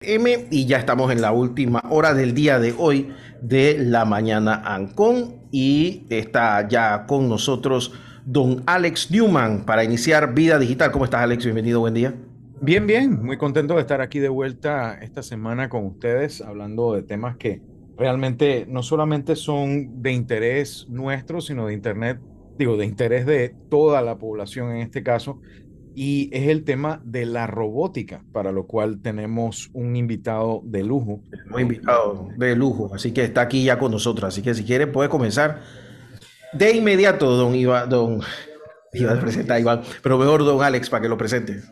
M y ya estamos en la última hora del día de hoy de la mañana Ancon y está ya con nosotros don Alex Newman para iniciar Vida Digital. ¿Cómo estás Alex? Bienvenido, buen día. Bien, bien, muy contento de estar aquí de vuelta esta semana con ustedes hablando de temas que realmente no solamente son de interés nuestro, sino de internet, digo, de interés de toda la población en este caso, y es el tema de la robótica, para lo cual tenemos un invitado de lujo. Un invitado de lujo, así que está aquí ya con nosotros. Así que si quiere puede comenzar de inmediato, don Iván, don, iba a presentar Iván, pero mejor don Alex para que lo presente.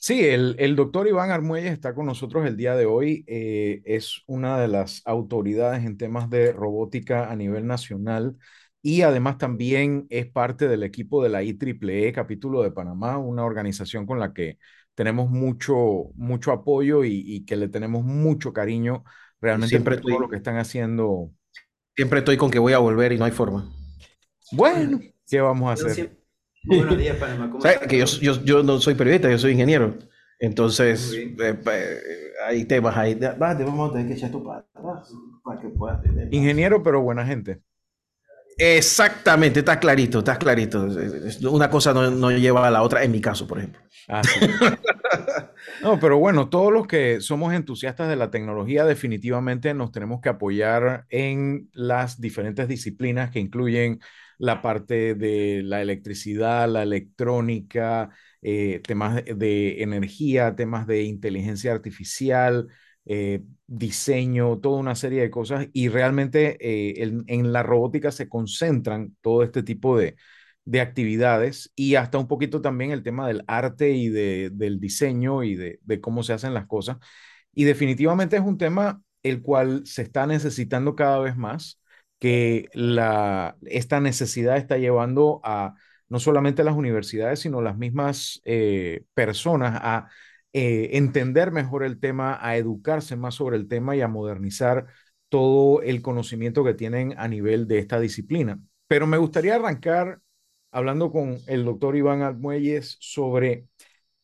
Sí, el, el doctor Iván Armuelles está con nosotros el día de hoy. Eh, es una de las autoridades en temas de robótica a nivel nacional y además también es parte del equipo de la IEEE capítulo de Panamá, una organización con la que tenemos mucho, mucho apoyo y, que le tenemos mucho cariño realmente siempre todo lo que están haciendo. Siempre estoy con que voy a volver y no hay forma. Bueno, ¿qué vamos a hacer? Buenos días, Panamá. ¿Cómo que yo, yo, yo, no soy periodista, yo soy ingeniero. Entonces, eh, hay temas ahí. Vamos a tener que echar tu para para que puedas tener. Ingeniero, pero buena gente. Exactamente, está clarito, está clarito. Una cosa no, lleva a la otra, en mi caso, por ejemplo. Ah, no, pero bueno, todos los que somos entusiastas de la tecnología definitivamente nos tenemos que apoyar en las diferentes disciplinas que incluyen la parte de la electricidad, la electrónica, eh, temas de energía, temas de inteligencia artificial, eh, diseño, toda una serie de cosas y realmente eh, en, la robótica se concentran todo este tipo de, de, actividades y hasta un poquito también el tema del arte y de, del diseño y de, de cómo se hacen las cosas. Y definitivamente es un tema el cual se está necesitando cada vez más, que la, esta necesidad está llevando a no solamente las universidades, sino las mismas eh, personas a eh, entender mejor el tema, a educarse más sobre el tema y a modernizar todo el conocimiento que tienen a nivel de esta disciplina. Pero me gustaría arrancar hablando con el doctor Iván Almuelles sobre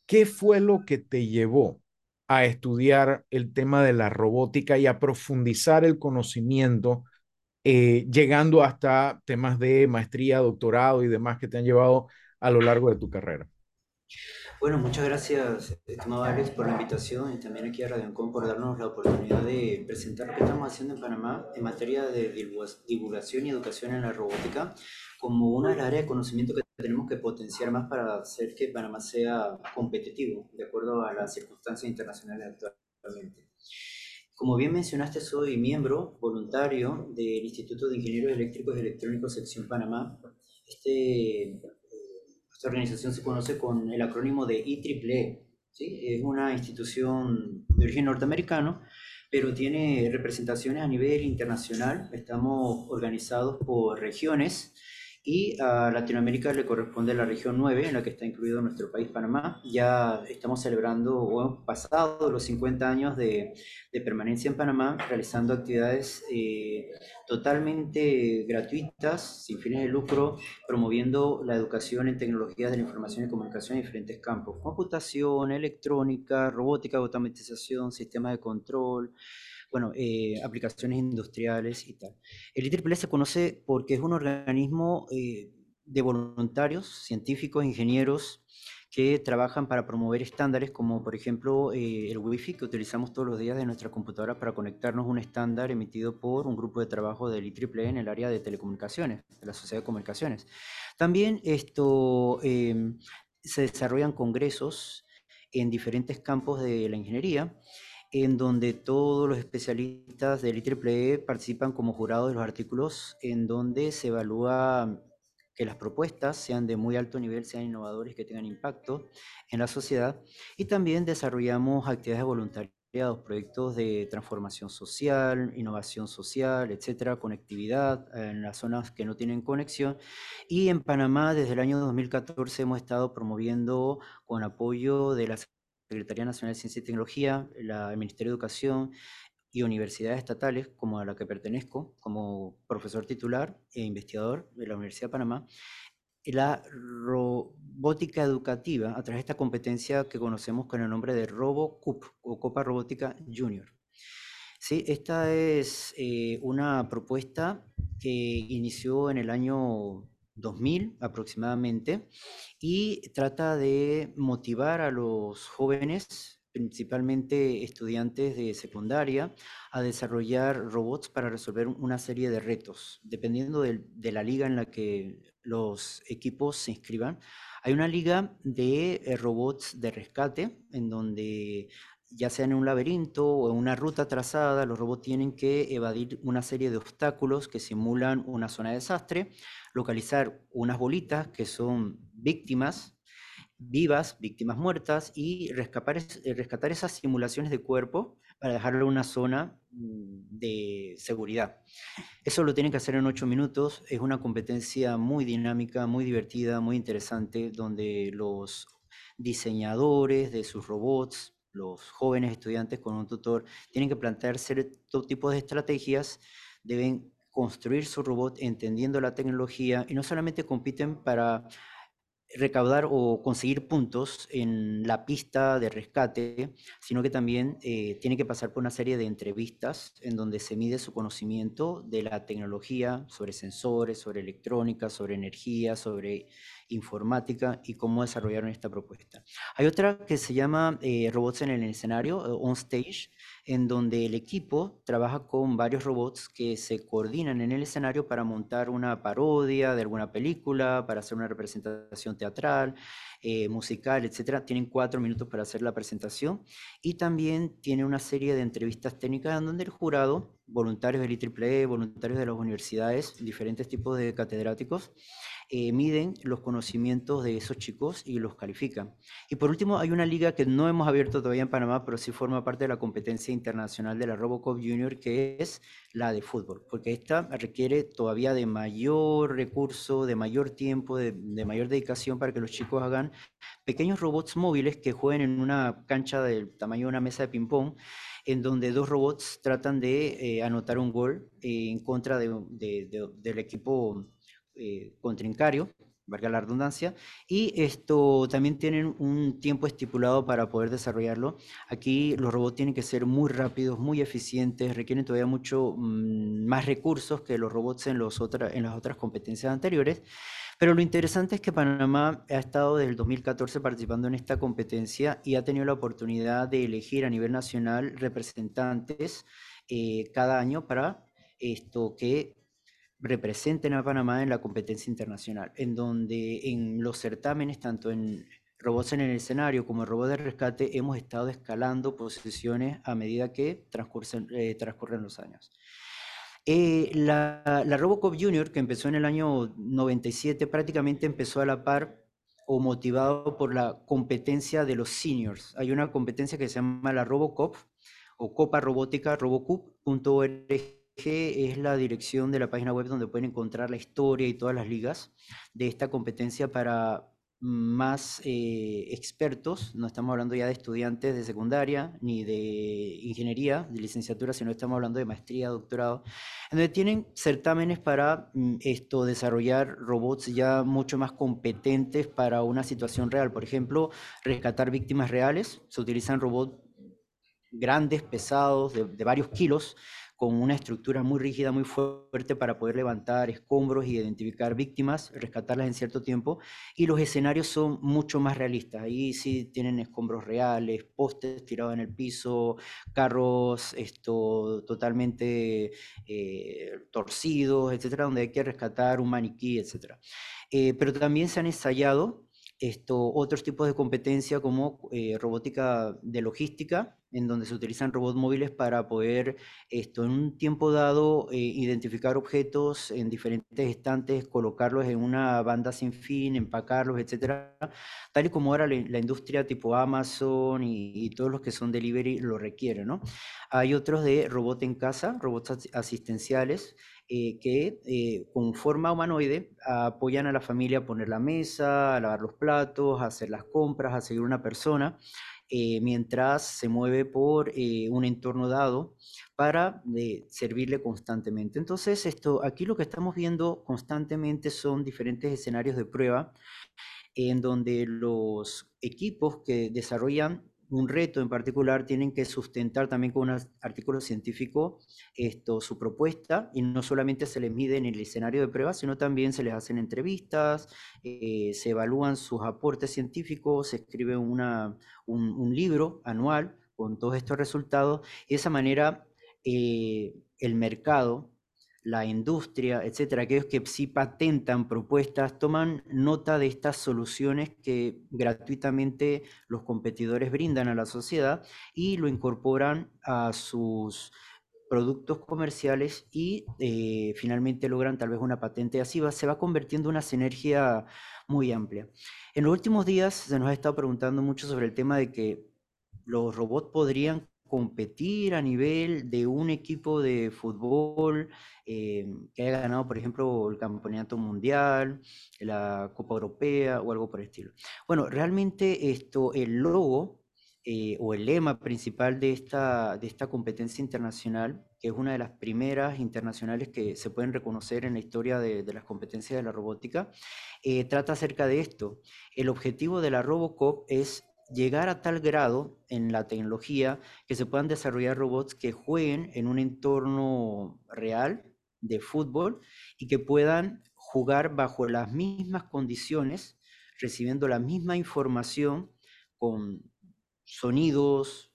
qué fue lo que te llevó a estudiar el tema de la robótica y a profundizar el conocimiento, eh, llegando hasta temas de maestría, doctorado y demás que te han llevado a lo largo de tu carrera. Bueno, muchas gracias, estimado Alex, por la invitación y también aquí a Radioncom por darnos la oportunidad de presentar lo que estamos haciendo en Panamá en materia de divulgación y educación en la robótica como una de las áreas de conocimiento que tenemos que potenciar más para hacer que Panamá sea competitivo de acuerdo a las circunstancias internacionales actualmente. Como bien mencionaste, soy miembro voluntario del Instituto de Ingenieros Eléctricos y Electrónicos Sección Panamá. Este esta organización se conoce con el acrónimo de IEEE. ¿sí? Es una institución de origen norteamericano, pero tiene representaciones a nivel internacional. Estamos organizados por regiones y a Latinoamérica le corresponde la región 9, en la que está incluido nuestro país, Panamá. Ya estamos celebrando, o hemos pasado los 50 años de, de permanencia en Panamá, realizando actividades eh, totalmente gratuitas, sin fines de lucro, promoviendo la educación en tecnologías de la información y comunicación en diferentes campos. Computación, electrónica, robótica, automatización, sistemas de control, bueno, eh, aplicaciones industriales y tal. El IEEE se conoce porque es un organismo eh, de voluntarios, científicos, ingenieros, que trabajan para promover estándares como por ejemplo eh, el Wi-Fi que utilizamos todos los días de nuestra computadora para conectarnos a un estándar emitido por un grupo de trabajo del IEEE en el área de telecomunicaciones, de la Sociedad de Comunicaciones. También esto, em, se desarrollan congresos en diferentes campos de la ingeniería en donde todos los especialistas del IEEE participan como jurados de los artículos, en donde se evalúa que las propuestas sean de muy alto nivel, sean innovadores, que tengan impacto en la sociedad. Y también desarrollamos actividades de voluntariado, proyectos de transformación social, innovación social, etcétera, conectividad en las zonas que no tienen conexión. Y en Panamá, desde el año 2014, hemos estado promoviendo con apoyo de las Secretaría Nacional de Ciencia y Tecnología, la, el Ministerio de Educación y universidades estatales, como a la que pertenezco, como profesor titular e investigador de la Universidad de Panamá, la robótica educativa a través de esta competencia que conocemos con el nombre de RoboCup o Copa Robótica Junior. Sí, esta es eh, una propuesta que inició en el año 2000 aproximadamente y trata de motivar a los jóvenes, principalmente estudiantes de secundaria, a desarrollar robots para resolver una serie de retos, dependiendo de, de la liga en la que los equipos se inscriban. Hay una liga de eh, robots de rescate en donde ya sea en un laberinto o en una ruta trazada, los robots tienen que evadir una serie de obstáculos que simulan una zona de desastre, localizar unas bolitas que son víctimas vivas, víctimas muertas, y rescatar, eh, rescatar esas simulaciones de cuerpo para dejarlo en una zona mm, de seguridad. Eso lo tienen que hacer en ocho minutos. Es una competencia muy dinámica, muy divertida, muy interesante, donde los diseñadores de sus robots, los jóvenes estudiantes con un tutor, tienen que plantearse todo tipo de estrategias, deben construir su robot entendiendo la tecnología y no solamente compiten para recaudar o conseguir puntos en la pista de rescate, sino que también eh, tiene que pasar por una serie de entrevistas en donde se mide su conocimiento de la tecnología, sobre sensores, sobre electrónica, sobre energía, sobre informática y cómo desarrollaron esta propuesta. Hay otra que se llama eh, Robots en el escenario, eh, On Stage, en donde el equipo trabaja con varios robots que se coordinan en el escenario para montar una parodia de alguna película, para hacer una representación teatral, eh, musical, etc. Tienen cuatro minutos para hacer la presentación y también tiene una serie de entrevistas técnicas en donde el jurado, voluntarios del IEEE, voluntarios de las universidades, diferentes tipos de catedráticos, eh, miden los conocimientos de esos chicos y los califican. Y por último, hay una liga que no hemos abierto todavía en Panamá, pero sí forma parte de la competencia internacional de la Robocop Junior, que es la de fútbol, porque esta requiere todavía de mayor recurso, de mayor tiempo, de, mayor dedicación para que los chicos hagan pequeños robots móviles que jueguen en una cancha del tamaño de una mesa de ping-pong en donde dos robots tratan de eh, anotar un gol en contra del equipo eh, contrincario, valga la redundancia, y esto también tienen un tiempo estipulado para poder desarrollarlo. Aquí los robots tienen que ser muy rápidos, muy eficientes, requieren todavía mucho mm, más recursos que los robots en, las otras competencias anteriores. Pero lo interesante es que Panamá ha estado desde el 2014 participando en esta competencia y ha tenido la oportunidad de elegir a nivel nacional representantes eh, cada año para esto que representen a Panamá en la competencia internacional, en donde en los certámenes, tanto en robots en el escenario como en robots de rescate, hemos estado escalando posiciones a medida que transcurren, eh, transcurren los años. Eh, la, la, Robocop Junior, que empezó en el año 97, prácticamente empezó a la par o motivado por la competencia de los seniors. Hay una competencia que se llama la Robocop o Copa Robótica, robocup.org es la dirección de la página web donde pueden encontrar la historia y todas las ligas de esta competencia para más eh, expertos, no estamos hablando ya de estudiantes de secundaria ni de ingeniería, de licenciatura, sino estamos hablando de maestría, doctorado, donde tienen certámenes para mm, esto, desarrollar robots ya mucho más competentes para una situación real. Por ejemplo, rescatar víctimas reales, se utilizan robots grandes, pesados, de varios kilos, con una estructura muy rígida, muy fuerte para poder levantar escombros y identificar víctimas, rescatarlas en cierto tiempo. Y los escenarios son mucho más realistas. Ahí sí tienen escombros reales, postes tirados en el piso, carros esto, totalmente eh, torcidos, etcétera, donde hay que rescatar un maniquí, etcétera. Eh, pero también se han ensayado esto, otros tipos de competencia como eh, robótica de logística, en donde se utilizan robots móviles para poder, esto, en un tiempo dado, eh, identificar objetos en diferentes estantes, colocarlos en una banda sin fin, empacarlos, etcétera, tal y como ahora la, industria tipo Amazon y, todos los que son delivery lo requieren, ¿no? Hay otros de robot en casa, robots asistenciales, eh, que eh, con forma humanoide apoyan a la familia a poner la mesa, a lavar los platos, a hacer las compras, a seguir una persona eh, mientras se mueve por eh, un entorno dado para servirle constantemente. Entonces, esto, aquí lo que estamos viendo constantemente son diferentes escenarios de prueba en donde los equipos que desarrollan un reto en particular, tienen que sustentar también con un artículo científico esto, su propuesta y no solamente se les mide en el escenario de prueba, sino también se les hacen entrevistas, eh, se evalúan sus aportes científicos, se escribe una, un, libro anual con todos estos resultados. Y de esa manera eh, el mercado la industria, etcétera, aquellos que sí patentan propuestas, toman nota de estas soluciones que gratuitamente los competidores brindan a la sociedad y lo incorporan a sus productos comerciales y eh, finalmente logran tal vez una patente así, va, se va convirtiendo en una sinergia muy amplia. En los últimos días se nos ha estado preguntando mucho sobre el tema de que los robots podrían competir a nivel de un equipo de fútbol eh, que haya ganado, por ejemplo, el campeonato mundial, la Copa Europea o algo por el estilo. Bueno, realmente esto, el logo eh, o el lema principal de esta, de esta competencia internacional, que es una de las primeras internacionales que se pueden reconocer en la historia de, las competencias de la robótica, eh, trata acerca de esto. El objetivo de la Robocop es llegar a tal grado en la tecnología que se puedan desarrollar robots que jueguen en un entorno real de fútbol y que puedan jugar bajo las mismas condiciones, recibiendo la misma información con sonidos,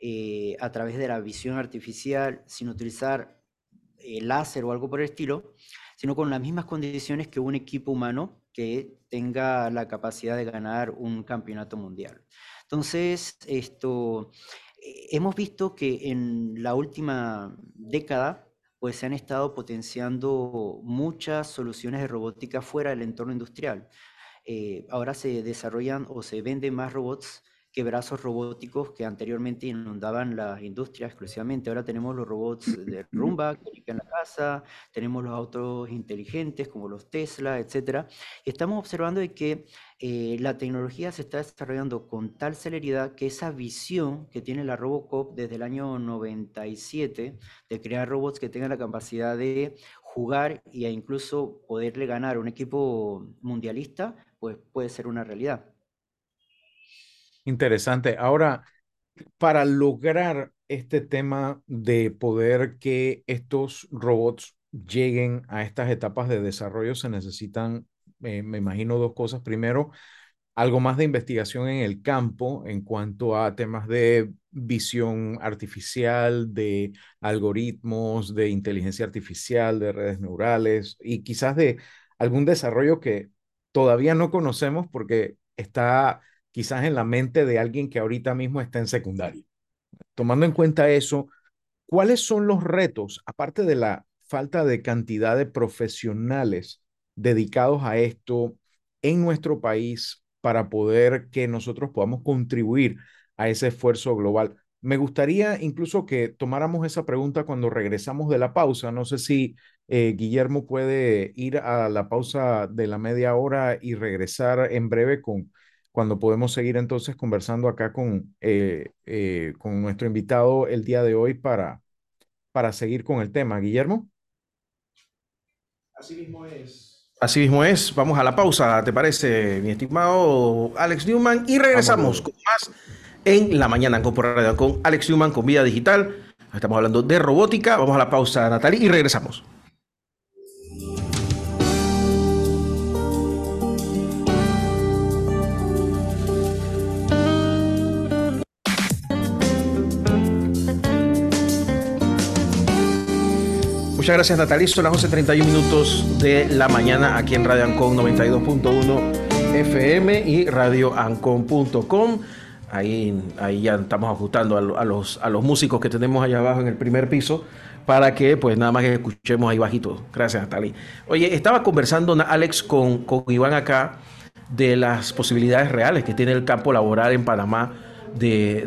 eh, a través de la visión artificial, sin utilizar eh, láser o algo por el estilo, sino con las mismas condiciones que un equipo humano que tenga la capacidad de ganar un campeonato mundial. Entonces, esto, eh, hemos visto que en la última década pues se han estado potenciando muchas soluciones de robótica fuera del entorno industrial. Eh, ahora se desarrollan o se venden más robots que brazos robóticos que anteriormente inundaban las industrias exclusivamente. Ahora tenemos los robots de rumba que limpian la casa, tenemos los autos inteligentes como los Tesla, etc. Y estamos observando de que eh, la tecnología se está desarrollando con tal celeridad que esa visión que tiene la Robocop desde el año 97 de crear robots que tengan la capacidad de jugar e incluso poderle ganar a un equipo mundialista, pues puede ser una realidad. Interesante. Ahora, para lograr este tema de poder que estos robots lleguen a estas etapas de desarrollo, se necesitan, eh, me imagino, dos cosas. Primero, algo más de investigación en el campo en cuanto a temas de visión artificial, de algoritmos, de inteligencia artificial, de redes neurales y quizás de algún desarrollo que todavía no conocemos porque está quizás en la mente de alguien que ahorita mismo está en secundaria. Tomando en cuenta eso, ¿cuáles son los retos, aparte de la falta de cantidad de profesionales dedicados a esto en nuestro país para poder que nosotros podamos contribuir a ese esfuerzo global? Me gustaría incluso que tomáramos esa pregunta cuando regresamos de la pausa. No sé si eh, Guillermo puede ir a la pausa de la media hora y regresar en breve con cuando podemos seguir entonces conversando acá con, eh, eh, con nuestro invitado el día de hoy para, para seguir con el tema. Guillermo. Así mismo es. Así mismo es. Vamos a la pausa, ¿te parece, mi estimado Alex Newman? Y regresamos con más en la mañana con Radio con Alex Newman con Vida Digital. Estamos hablando de robótica. Vamos a la pausa, Natalie, y regresamos. Muchas gracias Natalie. Son las 11.31 minutos de la mañana aquí en Radio Ancon 92.1 FM y radioancon.com. Ahí, ahí ya estamos ajustando a, los, a los músicos que tenemos allá abajo en el primer piso para que pues nada más escuchemos ahí bajito. Gracias Natalie. Oye, estaba conversando Alex con, con Iván acá de las posibilidades reales que tiene el campo laboral en Panamá de,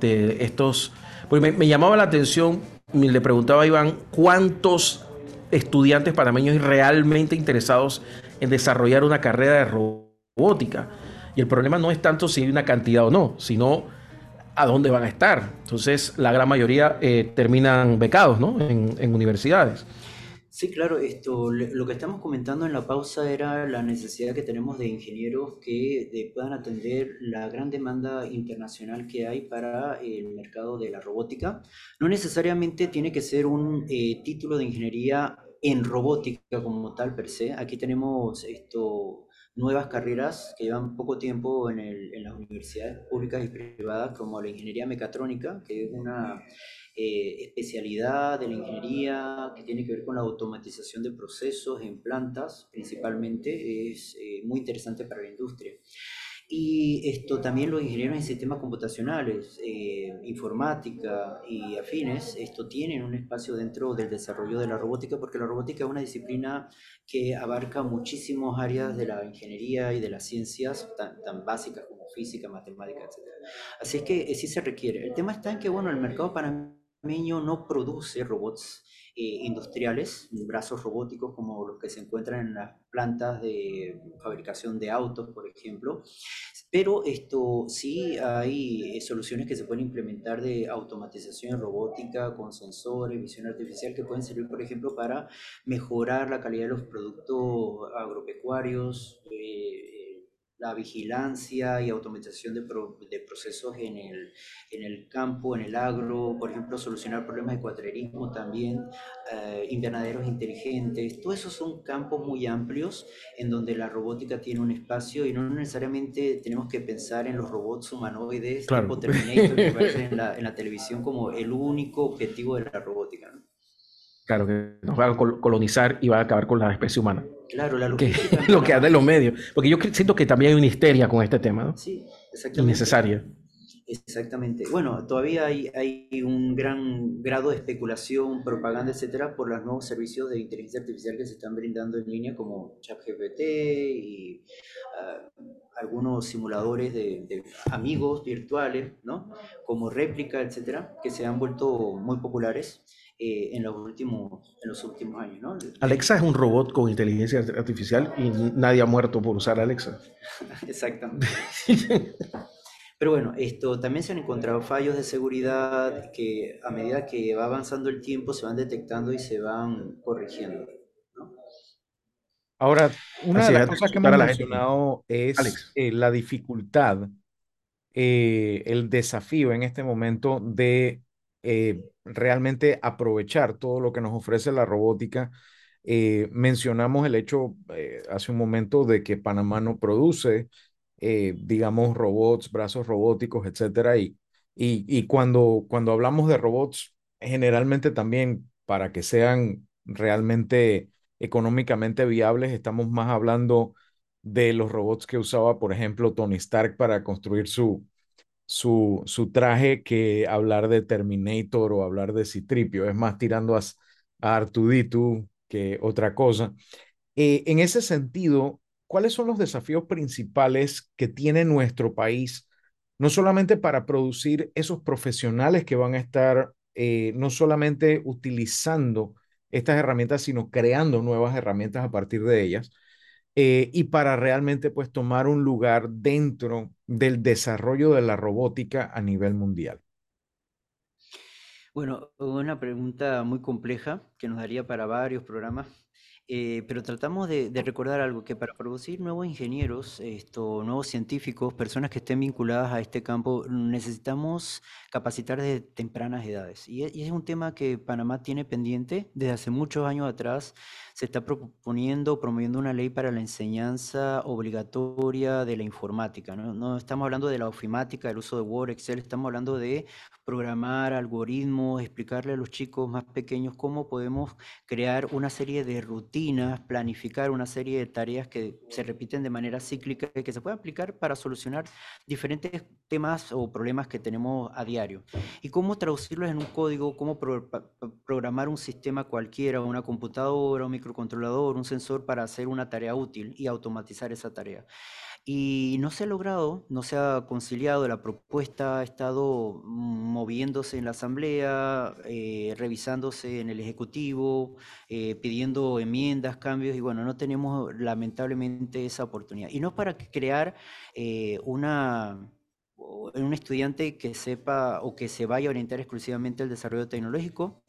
de, estos... Pues me llamaba la atención le preguntaba a Iván cuántos estudiantes panameños realmente interesados en desarrollar una carrera de robótica. Y el problema no es tanto si hay una cantidad o no, sino a dónde van a estar. Entonces, la gran mayoría eh, terminan becados ¿no? en, universidades. Sí, claro, esto, lo que estamos comentando en la pausa era la necesidad que tenemos de ingenieros que puedan atender la gran demanda internacional que hay para el mercado de la robótica. No necesariamente tiene que ser un eh, título de ingeniería en robótica como tal per se. Aquí tenemos esto, nuevas carreras que llevan poco tiempo en, el, en las universidades públicas y privadas, como la ingeniería mecatrónica, que es una eh, especialidad de la ingeniería que tiene que ver con la automatización de procesos en plantas, principalmente, es eh, muy interesante para la industria. Y esto también los ingenieros en sistemas computacionales, eh, informática y afines, esto tienen un espacio dentro del desarrollo de la robótica, porque la robótica es una disciplina que abarca muchísimas áreas de la ingeniería y de las ciencias, tan, tan básicas como física, matemática, etc. Así es que sí se requiere. El tema está en que, bueno, el mercado panameño no produce robots eh, industriales, brazos robóticos como los que se encuentran en las plantas de fabricación de autos, por ejemplo. Pero esto sí hay eh, soluciones que se pueden implementar de automatización robótica con sensores, visión artificial que pueden servir, por ejemplo, para mejorar la calidad de los productos agropecuarios. La vigilancia y automatización de, de procesos en el, en el, campo, en el agro, por ejemplo, solucionar problemas de cuatrerismo también, eh, invernaderos inteligentes, todo eso son campos muy amplios en donde la robótica tiene un espacio y no necesariamente tenemos que pensar en los robots humanoides tipo Terminator que aparecen en la, en la, televisión como el único objetivo de la robótica. ¿no? Claro, que nos va a colonizar y va a acabar con la especie humana. Claro, la que, lo que hace en los medios. Porque yo siento que también hay una histeria con este tema, ¿no? Sí, exactamente. Innecesaria. Exactamente. Bueno, todavía hay, hay, un gran grado de especulación, propaganda, etcétera, por los nuevos servicios de inteligencia artificial que se están brindando en línea, como ChatGPT y ah, algunos simuladores de, de, amigos virtuales, ¿no? Como réplica, etcétera, que se han vuelto muy populares. Eh, en, los últimos, en los últimos años. ¿no? Alexa es un robot con inteligencia artificial y nadie ha muerto por usar Alexa. Exactamente. Pero bueno, esto también se han encontrado fallos de seguridad que a medida que va avanzando el tiempo se van detectando y se van corrigiendo. ¿no? Ahora, una de las cosas que hemos mencionado es eh, la dificultad, eh, el desafío en este momento de eh, realmente aprovechar todo lo que nos ofrece la robótica. Eh, mencionamos el hecho eh, hace un momento de que Panamá no produce, digamos, robots, brazos robóticos, etcétera. Y, y, y cuando, cuando hablamos de robots, generalmente también para que sean realmente económicamente viables, estamos más hablando de los robots que usaba, por ejemplo, Tony Stark para construir su, su, su traje que hablar de Terminator o hablar de Citripio. Es más tirando a, a Artuditu que otra cosa. Eh, en ese sentido, ¿cuáles son los desafíos principales que tiene nuestro país, no solamente para producir esos profesionales que van a estar eh, no solamente utilizando estas herramientas, sino creando nuevas herramientas a partir de ellas? Eh, y para realmente pues tomar un lugar dentro del desarrollo de la robótica a nivel mundial? Bueno, una pregunta muy compleja que nos daría para varios programas, eh, pero tratamos de, recordar algo, que para producir nuevos ingenieros, esto, nuevos científicos, personas que estén vinculadas a este campo, necesitamos capacitar desde tempranas edades. Y, y es un tema que Panamá tiene pendiente desde hace muchos años atrás se está proponiendo, promoviendo una ley para la enseñanza obligatoria de la informática. ¿no? no estamos hablando de la ofimática, del uso de Word, Excel, estamos hablando de programar algoritmos, explicarle a los chicos más pequeños cómo podemos crear una serie de rutinas, planificar una serie de tareas que se repiten de manera cíclica y que se pueden aplicar para solucionar diferentes temas o problemas que tenemos a diario. Y cómo traducirlos en un código, cómo programar un sistema cualquiera, una computadora, un microcontrolador, un sensor para hacer una tarea útil y automatizar esa tarea. Y no se ha logrado, no se ha conciliado, la propuesta ha estado moviéndose en la Asamblea, eh, revisándose en el Ejecutivo, eh, pidiendo enmiendas, cambios, y bueno, no tenemos lamentablemente esa oportunidad. Y no para crear eh, una, un estudiante que sepa o que se vaya a orientar exclusivamente al desarrollo tecnológico,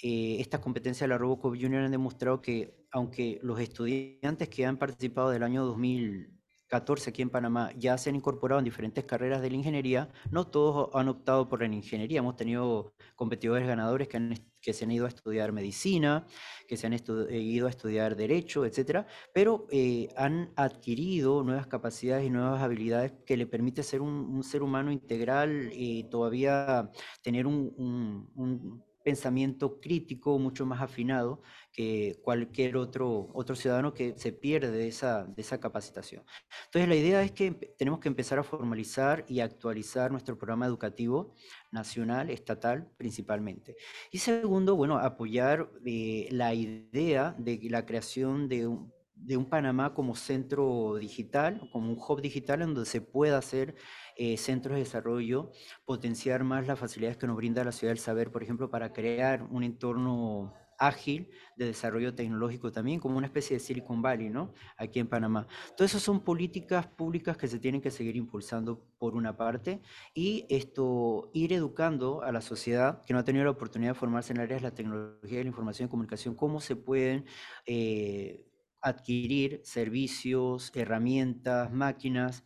estas competencias de la Robocop Junior han demostrado que aunque los estudiantes que han participado del año 2000, 14 aquí en Panamá ya se han incorporado en diferentes carreras de la ingeniería, no todos han optado por la ingeniería. Hemos tenido competidores ganadores que, que se han ido a estudiar medicina, que se han eh, ido a estudiar derecho, etcétera, pero eh, han adquirido nuevas capacidades y nuevas habilidades que le permite ser un, ser humano integral y todavía tener un pensamiento crítico mucho más afinado que cualquier otro, otro ciudadano que se pierde de esa, de esa capacitación. Entonces la idea es que tenemos que empezar a formalizar y actualizar nuestro programa educativo nacional, estatal principalmente. Y segundo, bueno, apoyar eh, la idea de la creación de un de un Panamá como centro digital, como un hub digital en donde se pueda hacer eh, centros de desarrollo, potenciar más las facilidades que nos brinda la ciudad del saber, por ejemplo, para crear un entorno ágil de desarrollo tecnológico también, como una especie de Silicon Valley, ¿no? Aquí en Panamá. Todo eso son políticas públicas que se tienen que seguir impulsando por una parte y esto, ir educando a la sociedad que no ha tenido la oportunidad de formarse en áreas de la tecnología de la información y comunicación, cómo se pueden eh, adquirir servicios, herramientas, máquinas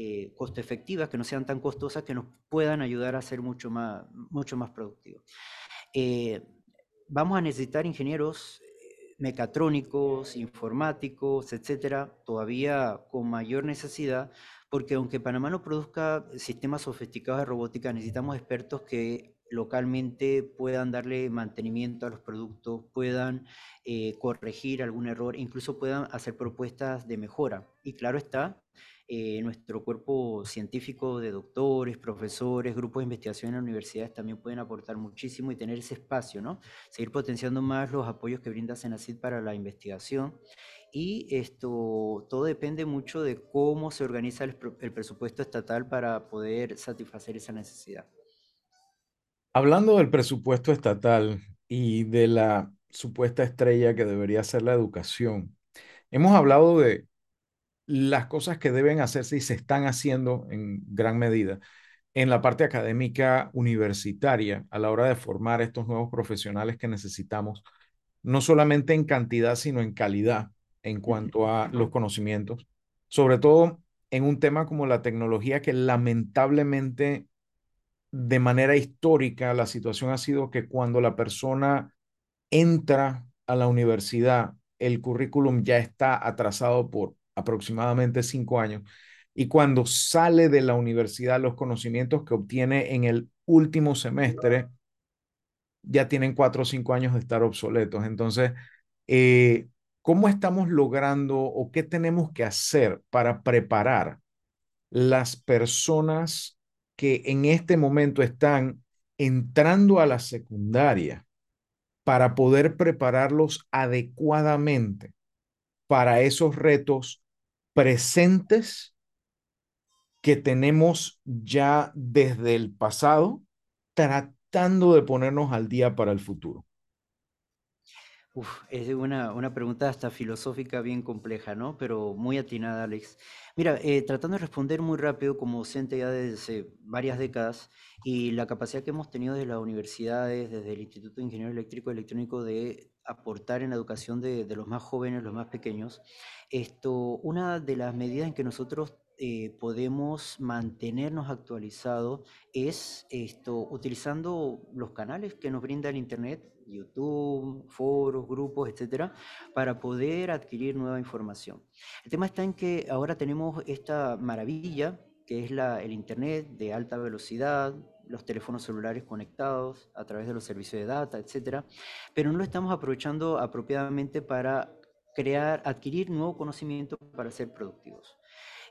eh, costo efectivas, que no sean tan costosas, que nos puedan ayudar a ser mucho más, mucho más productivos. Eh, vamos a necesitar ingenieros eh, mecatrónicos, informáticos, etcétera, todavía con mayor necesidad, porque aunque Panamá no produzca sistemas sofisticados de robótica, necesitamos expertos que localmente puedan darle mantenimiento a los productos, puedan eh, corregir algún error, incluso puedan hacer propuestas de mejora. Y claro está, eh, nuestro cuerpo científico de doctores, profesores, grupos de investigación en universidades también pueden aportar muchísimo y tener ese espacio, ¿no? Seguir potenciando más los apoyos que brinda Senacid para la investigación. Y esto todo depende mucho de cómo se organiza el presupuesto estatal para poder satisfacer esa necesidad. Hablando del presupuesto estatal y de la supuesta estrella que debería ser la educación, hemos hablado de las cosas que deben hacerse y se están haciendo en gran medida en la parte académica universitaria a la hora de formar estos nuevos profesionales que necesitamos, no solamente en cantidad, sino en calidad en cuanto a los conocimientos, sobre todo en un tema como la tecnología que lamentablemente de manera histórica la situación ha sido que cuando la persona entra a la universidad, el currículum ya está atrasado por aproximadamente cinco años. Y cuando sale de la universidad, los conocimientos que obtiene en el último semestre ya tienen cuatro o cinco años de estar obsoletos. Entonces, eh, ¿cómo estamos logrando o qué tenemos que hacer para preparar las personas que en este momento están entrando a la secundaria para poder prepararlos adecuadamente para esos retos presentes que tenemos ya desde el pasado, tratando de ponernos al día para el futuro? es una, una pregunta hasta filosófica bien compleja, ¿no? Pero muy atinada, Alex. Mira, eh, tratando de responder muy rápido como docente ya desde varias décadas y la capacidad que hemos tenido desde las universidades, desde el Instituto de Ingeniero Eléctrico y Electrónico de aportar en la educación de, de, los más jóvenes, los más pequeños, esto, una de las medidas en que nosotros eh, podemos mantenernos actualizados es esto, utilizando los canales que nos brinda el Internet, YouTube, foros, grupos, etcétera, para poder adquirir nueva información. El tema está en que ahora tenemos esta maravilla que es la, el Internet de alta velocidad, los teléfonos celulares conectados a través de los servicios de data, etcétera, pero no lo estamos aprovechando apropiadamente para crear, adquirir nuevo conocimiento para ser productivos.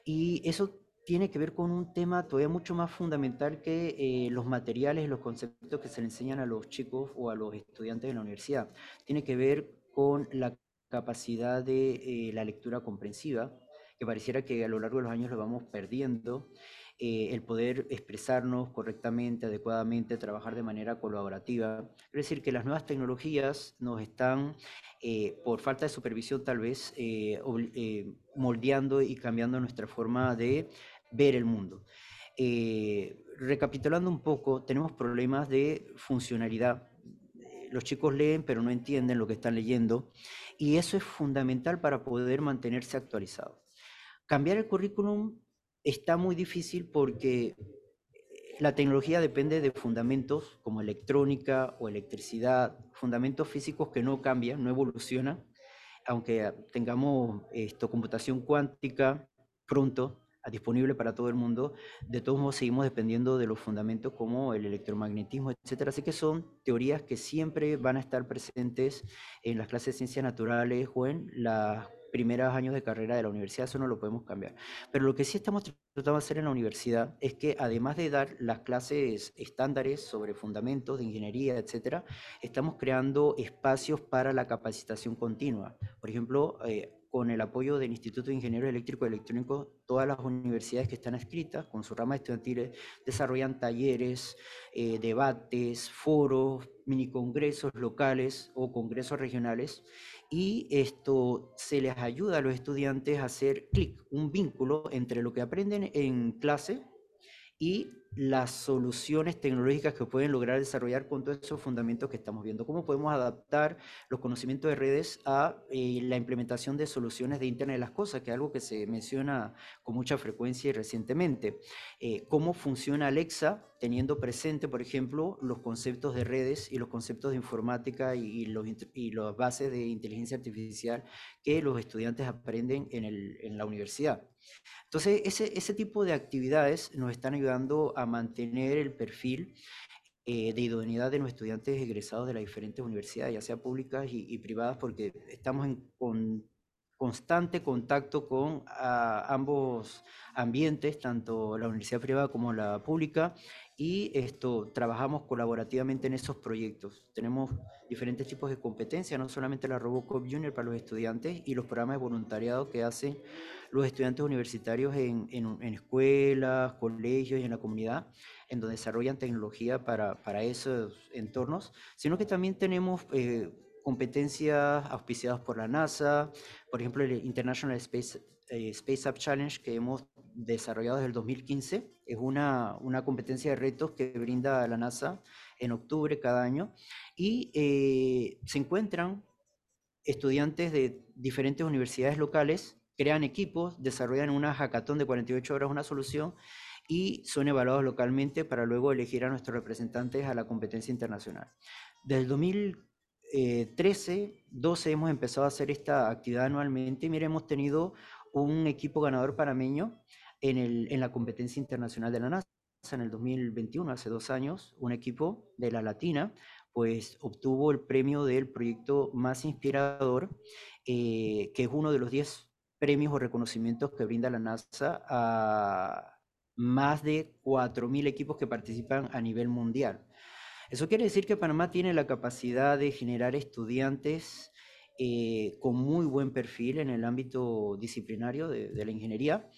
Y eso tiene que ver con un tema todavía mucho más fundamental que eh, los materiales, los conceptos que se le enseñan a los chicos o a los estudiantes de la universidad. Tiene que ver con la capacidad de eh, la lectura comprensiva que pareciera que a lo largo de los años lo vamos perdiendo. Eh, el poder expresarnos correctamente, adecuadamente, trabajar de manera colaborativa. Es decir, que las nuevas tecnologías nos están, eh, por falta de supervisión tal vez, eh, moldeando y cambiando nuestra forma de ver el mundo. recapitulando un poco, tenemos problemas de funcionalidad. Los chicos leen pero no entienden lo que están leyendo y eso es fundamental para poder mantenerse actualizado. Cambiar el currículum está muy difícil porque la tecnología depende de fundamentos como electrónica o electricidad, fundamentos físicos que no cambian, no evolucionan, aunque tengamos esto, computación cuántica pronto disponible para todo el mundo, de todos modos seguimos dependiendo de los fundamentos como el electromagnetismo, etcétera. Así que son teorías que siempre van a estar presentes en las clases de ciencias naturales o en las primeros años de carrera de la universidad, eso no lo podemos cambiar. Pero lo que sí estamos tratando de hacer en la universidad es que además de dar las clases estándares sobre fundamentos de ingeniería, etcétera, estamos creando espacios para la capacitación continua. Por ejemplo, eh, con el apoyo del Instituto de Ingenieros Eléctricos y Electrónicos, todas las universidades que están escritas con su rama estudiantil desarrollan talleres, eh, debates, foros, mini congresos locales o congresos regionales y esto se les ayuda a los estudiantes a hacer clic, un vínculo entre lo que aprenden en clase y las soluciones tecnológicas que pueden lograr desarrollar con todos esos fundamentos que estamos viendo. ¿Cómo podemos adaptar los conocimientos de redes a eh, la implementación de soluciones de Internet de las Cosas, que es algo que se menciona con mucha frecuencia y recientemente? Eh, ¿Cómo funciona Alexa teniendo presente, por ejemplo, los conceptos de redes y los conceptos de informática y, las bases de inteligencia artificial que los estudiantes aprenden en la universidad? Entonces, ese, ese tipo de actividades nos están ayudando a mantener el perfil eh, de idoneidad de los estudiantes egresados de las diferentes universidades, ya sea públicas y, privadas, porque estamos en con, constante contacto con ambos ambientes, tanto la universidad privada como la pública, y esto, trabajamos colaborativamente en esos proyectos. Tenemos diferentes tipos de competencias, no solamente la Robocop Junior para los estudiantes y los programas de voluntariado que hacen los estudiantes universitarios en, en, escuelas, colegios y en la comunidad, en donde desarrollan tecnología para, para esos entornos, sino que también tenemos eh, competencias auspiciadas por la NASA, por ejemplo, el International Space, eh, Space Up Challenge que hemos desarrollado desde el 2015. Es una, una competencia de retos que brinda la NASA en octubre cada año y eh, se encuentran estudiantes de diferentes universidades locales, crean equipos, desarrollan una hackathon de 48 horas, una solución y son evaluados localmente para luego elegir a nuestros representantes a la competencia internacional. Desde el 2013, 12 hemos empezado a hacer esta actividad anualmente y mire, hemos tenido un equipo ganador panameño en, el, en la competencia internacional de la NASA en el 2021, hace dos años, un equipo de la Latina, pues obtuvo el premio del proyecto más inspirador, eh, que es uno de los 10 premios o reconocimientos que brinda la NASA a más de 4.000 equipos que participan a nivel mundial. Eso quiere decir que Panamá tiene la capacidad de generar estudiantes eh, con muy buen perfil en el ámbito disciplinario de, de la ingeniería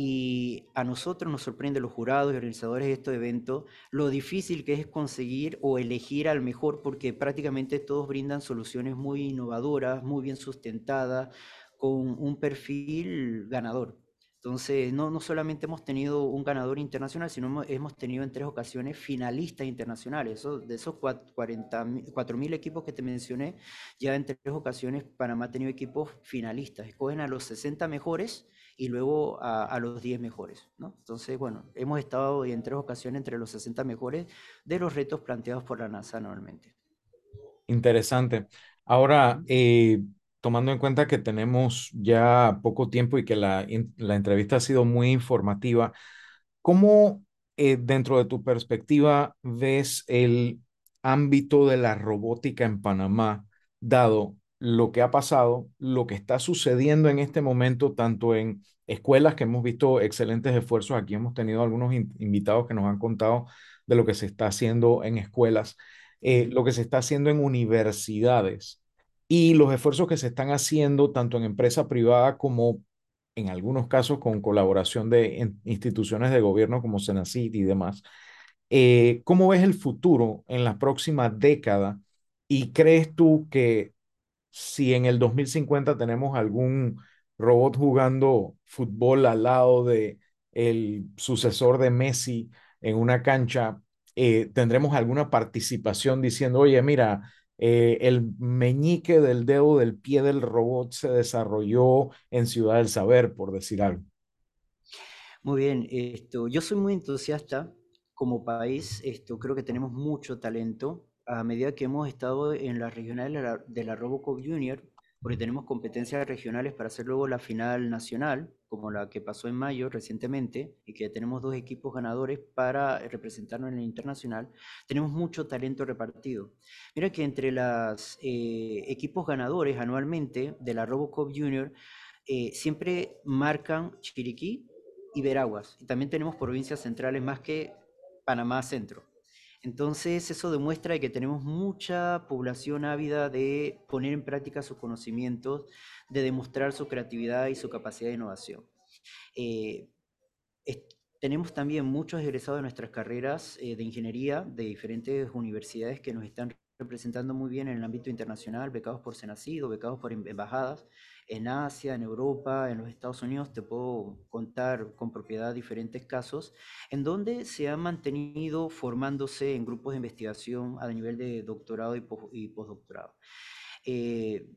y a nosotros nos sorprende, los jurados y organizadores de estos eventos, lo difícil que es conseguir o elegir al mejor, porque prácticamente todos brindan soluciones muy innovadoras, muy bien sustentadas, con un perfil ganador. Entonces, no, no solamente hemos tenido un ganador internacional, sino hemos, tenido en tres ocasiones finalistas internacionales. de esos 4.000 equipos que te mencioné, ya en tres ocasiones Panamá ha tenido equipos finalistas. Escogen a los 60 mejores y luego a, los 10 mejores. ¿no? Entonces, bueno, hemos estado en tres ocasiones entre los 60 mejores de los retos planteados por la NASA anualmente. Interesante. Ahora, eh, tomando en cuenta que tenemos ya poco tiempo y que la, la entrevista ha sido muy informativa, ¿cómo eh, dentro de tu perspectiva ves el ámbito de la robótica en Panamá, dado lo que ha pasado, lo que está sucediendo en este momento, tanto en escuelas, que hemos visto excelentes esfuerzos, aquí hemos tenido algunos invitados que nos han contado de lo que se está haciendo en escuelas, eh, lo que se está haciendo en universidades y los esfuerzos que se están haciendo tanto en empresa privada como en algunos casos con colaboración de instituciones de gobierno como Senacid y demás. Eh, ¿Cómo ves el futuro en la próxima década? ¿Y crees tú que si en el 2050 tenemos algún robot jugando fútbol al lado de el sucesor de Messi en una cancha, eh, tendremos alguna participación diciendo, oye, mira, eh, el meñique del dedo del pie del robot se desarrolló en Ciudad del Saber, por decir algo. Muy bien, esto, yo soy muy entusiasta como país, esto, creo que tenemos mucho talento. A medida que hemos estado en las regionales de la Robocop Junior, porque tenemos competencias regionales para hacer luego la final nacional, como la que pasó en mayo recientemente, y que tenemos dos equipos ganadores para representarnos en el internacional, tenemos mucho talento repartido. Mira que entre los eh, equipos ganadores anualmente de la Robocop Junior, eh, siempre marcan Chiriquí y Veraguas. Y también tenemos provincias centrales más que Panamá Centro. Entonces eso demuestra que tenemos mucha población ávida de poner en práctica sus conocimientos, de demostrar su creatividad y su capacidad de innovación. Eh, tenemos también muchos egresados de nuestras carreras eh, de ingeniería de diferentes universidades que nos están representando muy bien en el ámbito internacional, becados por Senacido, becados por em-, embajadas en Asia, en Europa, en los Estados Unidos, te puedo contar con propiedad diferentes casos en donde se han mantenido formándose en grupos de investigación a nivel de doctorado y, postdoctorado. Eh,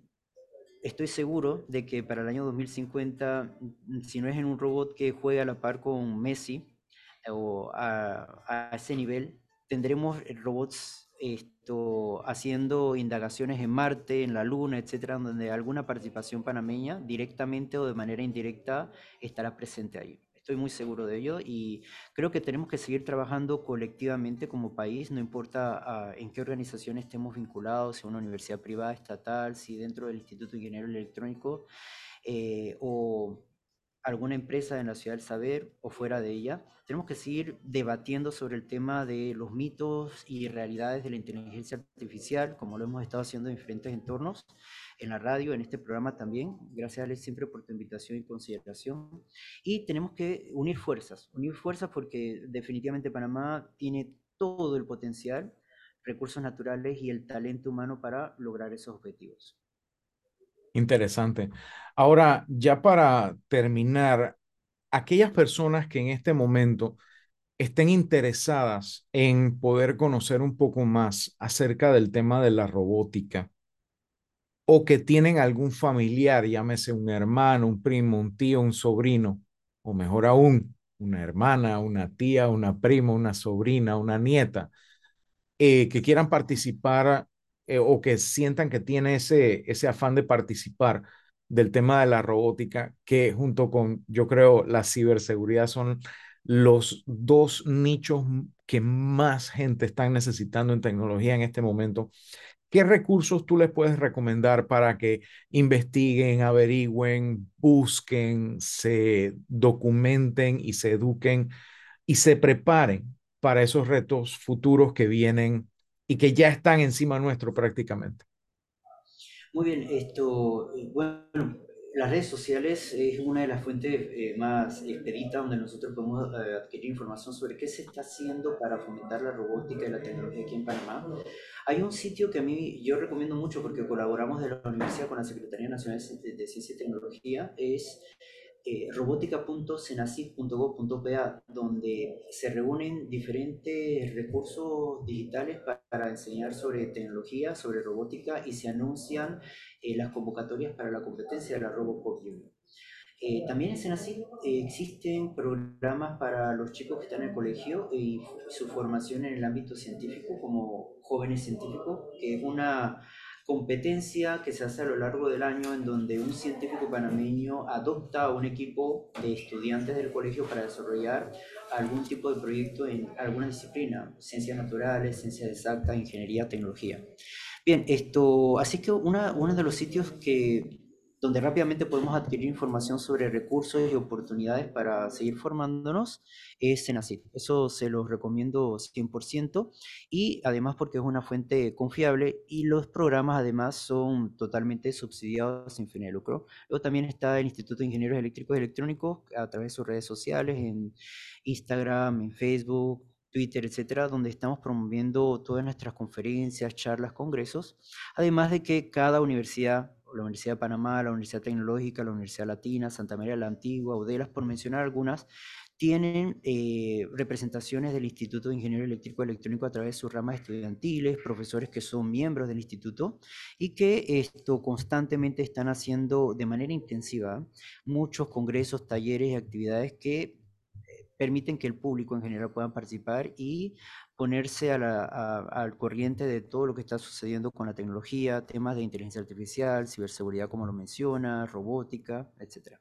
estoy seguro de que para el año 2050, si no es en un robot que juegue a la par con Messi o a, a ese nivel, tendremos robots esto, haciendo indagaciones en Marte, en la Luna, etcétera, donde alguna participación panameña, directamente o de manera indirecta, estará presente ahí. Estoy muy seguro de ello y creo que tenemos que seguir trabajando colectivamente como país, no importa ah, en qué organización estemos vinculados, si una universidad privada, estatal, si dentro del Instituto de Ingeniero Electrónico eh, o alguna empresa en la ciudad del saber o fuera de ella. Tenemos que seguir debatiendo sobre el tema de los mitos y realidades de la inteligencia artificial, como lo hemos estado haciendo en diferentes entornos, en la radio, en este programa también. Gracias, Alex, siempre por tu invitación y consideración. Y tenemos que unir fuerzas, unir fuerzas porque definitivamente Panamá tiene todo el potencial, recursos naturales y el talento humano para lograr esos objetivos. Interesante. Ahora, ya para terminar, aquellas personas que en este momento estén interesadas en poder conocer un poco más acerca del tema de la robótica o que tienen algún familiar, llámese un hermano, un primo, un tío, un sobrino, o mejor aún, una hermana, una tía, una prima, una sobrina, una nieta, eh, que quieran participar eh, o que sientan que tiene ese, ese afán de participar del tema de la robótica, que junto con, yo creo, la ciberseguridad son los dos nichos que más gente está necesitando en tecnología en este momento. ¿Qué recursos tú les puedes recomendar para que investiguen, averigüen, busquen, se documenten y se eduquen y se preparen para esos retos futuros que vienen y que ya están encima nuestro prácticamente. Muy bien, esto, eh, bueno, las redes sociales es una de las fuentes eh, más expeditas donde nosotros podemos eh, adquirir información sobre qué se está haciendo para fomentar la robótica y la tecnología aquí en Panamá. Hay un sitio que a mí yo recomiendo mucho porque colaboramos de la universidad con la Secretaría Nacional de Ciencia y Tecnología, es eh, donde se reúnen diferentes recursos digitales para, enseñar sobre tecnología, sobre robótica y se anuncian eh, las convocatorias para la competencia de la Robocop Junior. Eh, también en Senacid eh, existen programas para los chicos que están en el colegio y su formación en el ámbito científico como jóvenes científicos, que es una competencia que se hace a lo largo del año en donde un científico panameño adopta a un equipo de estudiantes del colegio para desarrollar algún tipo de proyecto en alguna disciplina, ciencias naturales, ciencias exactas, ingeniería, tecnología. Bien, esto, así que uno de los sitios que donde rápidamente podemos adquirir información sobre recursos y oportunidades para seguir formándonos, es Senacid. Eso se los recomiendo 100% y además porque es una fuente confiable y los programas además son totalmente subsidiados sin fin de lucro. Luego también está el Instituto de Ingenieros Eléctricos y Electrónicos a través de sus redes sociales, en Instagram, en Facebook, Twitter, etcétera, donde estamos promoviendo todas nuestras conferencias, charlas, congresos, además de que cada universidad, la Universidad de Panamá, la Universidad Tecnológica, la Universidad Latina, Santa María la Antigua, Udelas, por mencionar algunas, tienen eh, representaciones del Instituto de Ingeniero Eléctrico y Electrónico a través de sus ramas estudiantiles, profesores que son miembros del instituto y que esto constantemente están haciendo de manera intensiva muchos congresos, talleres y actividades que permiten que el público en general pueda participar y ponerse al corriente de todo lo que está sucediendo con la tecnología, temas de inteligencia artificial, ciberseguridad, como lo menciona, robótica, etc.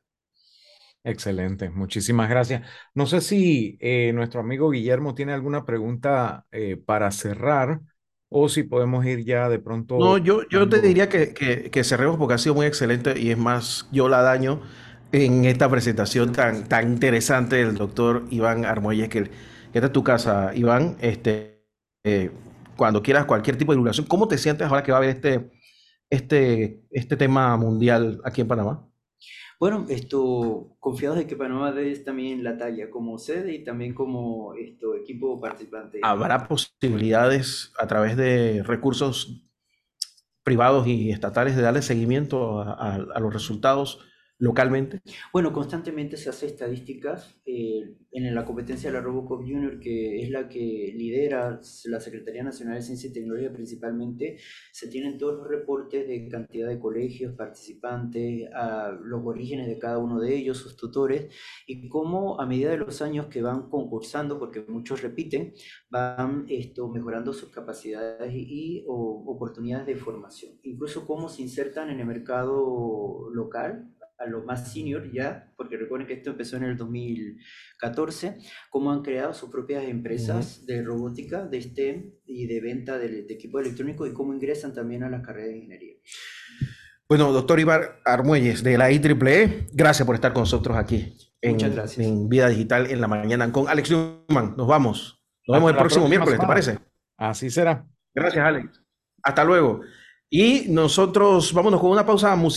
Excelente, muchísimas gracias. No sé si eh, nuestro amigo Guillermo tiene alguna pregunta eh, para cerrar o si podemos ir ya de pronto. No, yo, yo te diría que, que, que cerremos porque ha sido muy excelente y es más, yo la daño en esta presentación tan, tan interesante del doctor Iván Armuelles, que, que esta es tu casa, Iván. Este, eh, cuando quieras cualquier tipo de divulgación, ¿cómo te sientes ahora que va a haber este, este, este tema mundial aquí en Panamá? Bueno, esto, confiados de que Panamá es también la talla como sede y también como esto, equipo participante. ¿Habrá posibilidades a través de recursos privados y estatales de darle seguimiento a, a los resultados localmente? Bueno, constantemente se hace estadísticas eh, en la competencia de la Robocop Junior, que es la que lidera la Secretaría Nacional de Ciencia y Tecnología principalmente, se tienen todos los reportes de cantidad de colegios, participantes, los orígenes de cada uno de ellos, sus tutores, y cómo a medida de los años que van concursando, porque muchos repiten, van esto, mejorando sus capacidades y, oportunidades de formación. Incluso cómo se insertan en el mercado local a los más senior ya, porque recuerden que esto empezó en el 2014, cómo han creado sus propias empresas de robótica, de STEM y de venta de, equipo electrónico y cómo ingresan también a la carrera de ingeniería. Bueno, doctor Ibar Armuelles de la IEEE, gracias por estar con nosotros aquí en, en Vida Digital en la mañana con Alex Newman. Nos vamos. Nos vemos el próximo miércoles, ¿te parece? Así será. Gracias, Alex. Hasta luego. Y nosotros vámonos con una pausa musical.